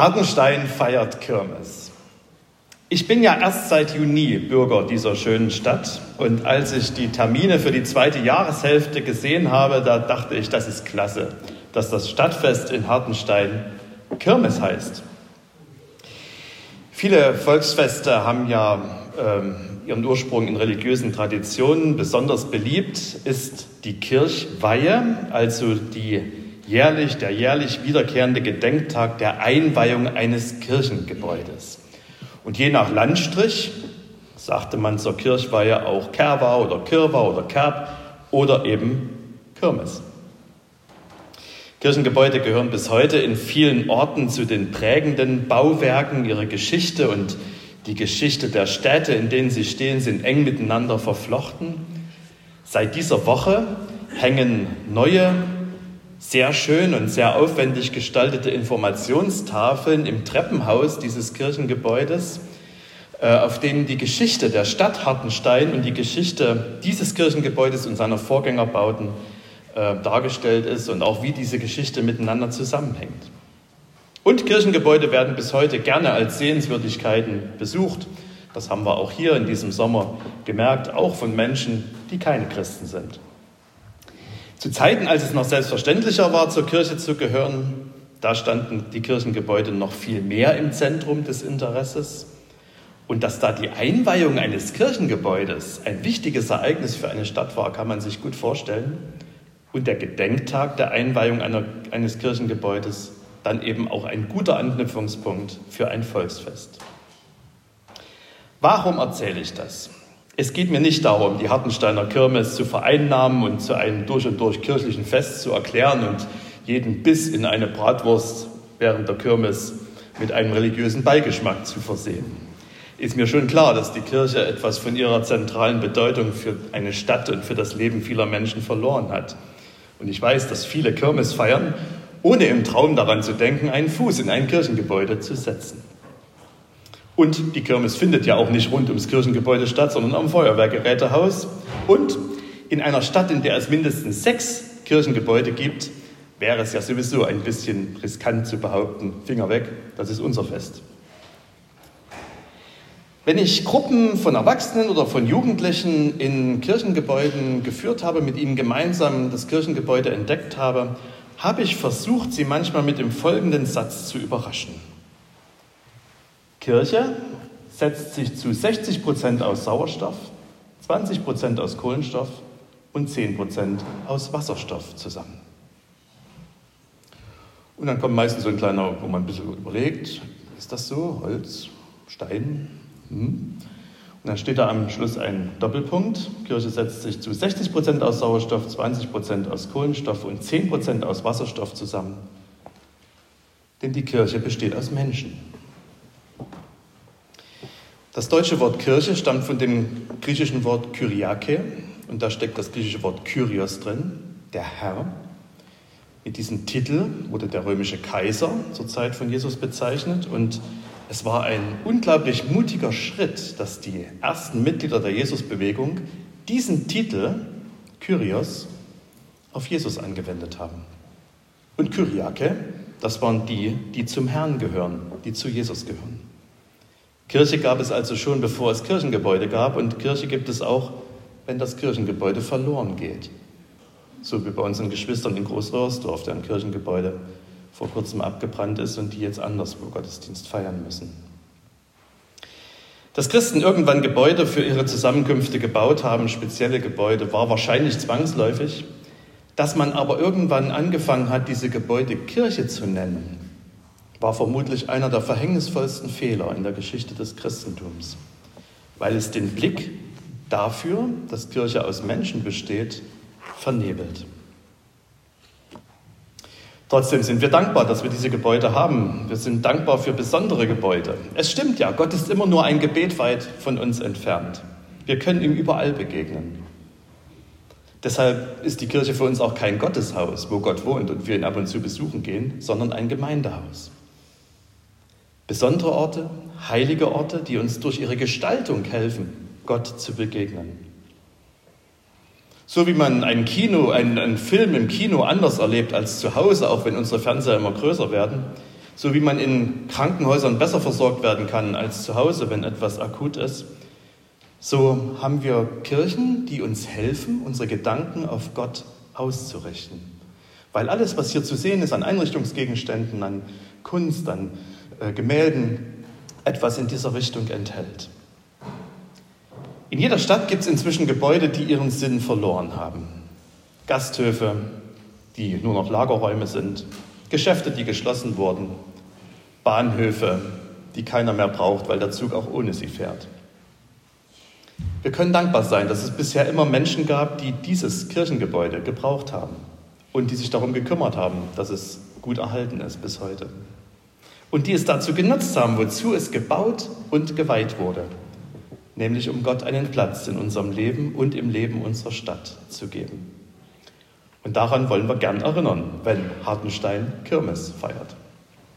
Hartenstein feiert Kirmes. Ich bin ja erst seit Juni Bürger dieser schönen Stadt und als ich die Termine für die zweite Jahreshälfte gesehen habe, da dachte ich, das ist klasse, dass das Stadtfest in Hartenstein Kirmes heißt. Viele Volksfeste haben ja ähm, ihren Ursprung in religiösen Traditionen. Besonders beliebt ist die Kirchweihe, also die jährlich, der jährlich wiederkehrende Gedenktag der Einweihung eines Kirchengebäudes. Und je nach Landstrich sagte man zur Kirchweihe auch Kerwa oder Kirwa oder Kerb oder eben Kirmes. Kirchengebäude gehören bis heute in vielen Orten zu den prägenden Bauwerken. Ihre Geschichte und die Geschichte der Städte, in denen sie stehen, sind eng miteinander verflochten. Seit dieser Woche hängen neue sehr schön und sehr aufwendig gestaltete Informationstafeln im Treppenhaus dieses Kirchengebäudes, äh, auf denen die Geschichte der Stadt Hartenstein und die Geschichte dieses Kirchengebäudes und seiner Vorgängerbauten äh, dargestellt ist und auch wie diese Geschichte miteinander zusammenhängt. Und Kirchengebäude werden bis heute gerne als Sehenswürdigkeiten besucht. Das haben wir auch hier in diesem Sommer gemerkt, auch von Menschen, die keine Christen sind. Zu Zeiten, als es noch selbstverständlicher war, zur Kirche zu gehören, da standen die Kirchengebäude noch viel mehr im Zentrum des Interesses. Und dass da die Einweihung eines Kirchengebäudes ein wichtiges Ereignis für eine Stadt war, kann man sich gut vorstellen. Und der Gedenktag der Einweihung einer, eines Kirchengebäudes dann eben auch ein guter Anknüpfungspunkt für ein Volksfest. Warum erzähle ich das? Es geht mir nicht darum, die Hartensteiner Kirmes zu vereinnahmen und zu einem durch und durch kirchlichen Fest zu erklären und jeden Biss in eine Bratwurst während der Kirmes mit einem religiösen Beigeschmack zu versehen. Ist mir schon klar, dass die Kirche etwas von ihrer zentralen Bedeutung für eine Stadt und für das Leben vieler Menschen verloren hat. Und ich weiß, dass viele Kirmes feiern, ohne im Traum daran zu denken, einen Fuß in ein Kirchengebäude zu setzen. Und die Kirmes findet ja auch nicht rund ums Kirchengebäude statt, sondern am Feuerwehrgerätehaus. Und in einer Stadt, in der es mindestens sechs Kirchengebäude gibt, wäre es ja sowieso ein bisschen riskant zu behaupten, Finger weg, das ist unser Fest. Wenn ich Gruppen von Erwachsenen oder von Jugendlichen in Kirchengebäuden geführt habe, mit ihnen gemeinsam das Kirchengebäude entdeckt habe, habe ich versucht, sie manchmal mit dem folgenden Satz zu überraschen. Kirche setzt sich zu 60 Prozent aus Sauerstoff, 20 Prozent aus Kohlenstoff und 10 Prozent aus Wasserstoff zusammen. Und dann kommt meistens so ein kleiner, wo man ein bisschen überlegt, ist das so? Holz, Stein? Hm. Und dann steht da am Schluss ein Doppelpunkt. Kirche setzt sich zu 60 Prozent aus Sauerstoff, 20 Prozent aus Kohlenstoff und 10 Prozent aus Wasserstoff zusammen. Denn die Kirche besteht aus Menschen. Das deutsche Wort Kirche stammt von dem griechischen Wort Kyriake und da steckt das griechische Wort Kyrios drin, der Herr. Mit diesem Titel wurde der römische Kaiser zur Zeit von Jesus bezeichnet und es war ein unglaublich mutiger Schritt, dass die ersten Mitglieder der Jesusbewegung diesen Titel Kyrios auf Jesus angewendet haben. Und Kyriake, das waren die, die zum Herrn gehören, die zu Jesus gehören. Kirche gab es also schon, bevor es Kirchengebäude gab und Kirche gibt es auch, wenn das Kirchengebäude verloren geht. So wie bei unseren Geschwistern in Großröhrsdorf, deren Kirchengebäude vor kurzem abgebrannt ist und die jetzt anderswo Gottesdienst feiern müssen. Dass Christen irgendwann Gebäude für ihre Zusammenkünfte gebaut haben, spezielle Gebäude, war wahrscheinlich zwangsläufig. Dass man aber irgendwann angefangen hat, diese Gebäude Kirche zu nennen, war vermutlich einer der verhängnisvollsten Fehler in der Geschichte des Christentums, weil es den Blick dafür, dass Kirche aus Menschen besteht, vernebelt. Trotzdem sind wir dankbar, dass wir diese Gebäude haben. Wir sind dankbar für besondere Gebäude. Es stimmt ja, Gott ist immer nur ein Gebet weit von uns entfernt. Wir können ihm überall begegnen. Deshalb ist die Kirche für uns auch kein Gotteshaus, wo Gott wohnt und wir ihn ab und zu besuchen gehen, sondern ein Gemeindehaus. Besondere Orte, heilige Orte, die uns durch ihre Gestaltung helfen, Gott zu begegnen. So wie man ein Kino, einen, einen Film im Kino anders erlebt als zu Hause, auch wenn unsere Fernseher immer größer werden, So wie man in Krankenhäusern besser versorgt werden kann als zu Hause, wenn etwas akut ist, so haben wir Kirchen, die uns helfen, unsere Gedanken auf Gott auszurichten. Weil alles, was hier zu sehen ist an Einrichtungsgegenständen, an Kunst, an äh, Gemälden, etwas in dieser Richtung enthält. In jeder Stadt gibt es inzwischen Gebäude, die ihren Sinn verloren haben. Gasthöfe, die nur noch Lagerräume sind, Geschäfte, die geschlossen wurden, Bahnhöfe, die keiner mehr braucht, weil der Zug auch ohne sie fährt. Wir können dankbar sein, dass es bisher immer Menschen gab, die dieses Kirchengebäude gebraucht haben und die sich darum gekümmert haben, dass es gut erhalten ist bis heute. Und die es dazu genutzt haben, wozu es gebaut und geweiht wurde, nämlich um Gott einen Platz in unserem Leben und im Leben unserer Stadt zu geben. Und daran wollen wir gern erinnern, wenn Hartenstein Kirmes feiert.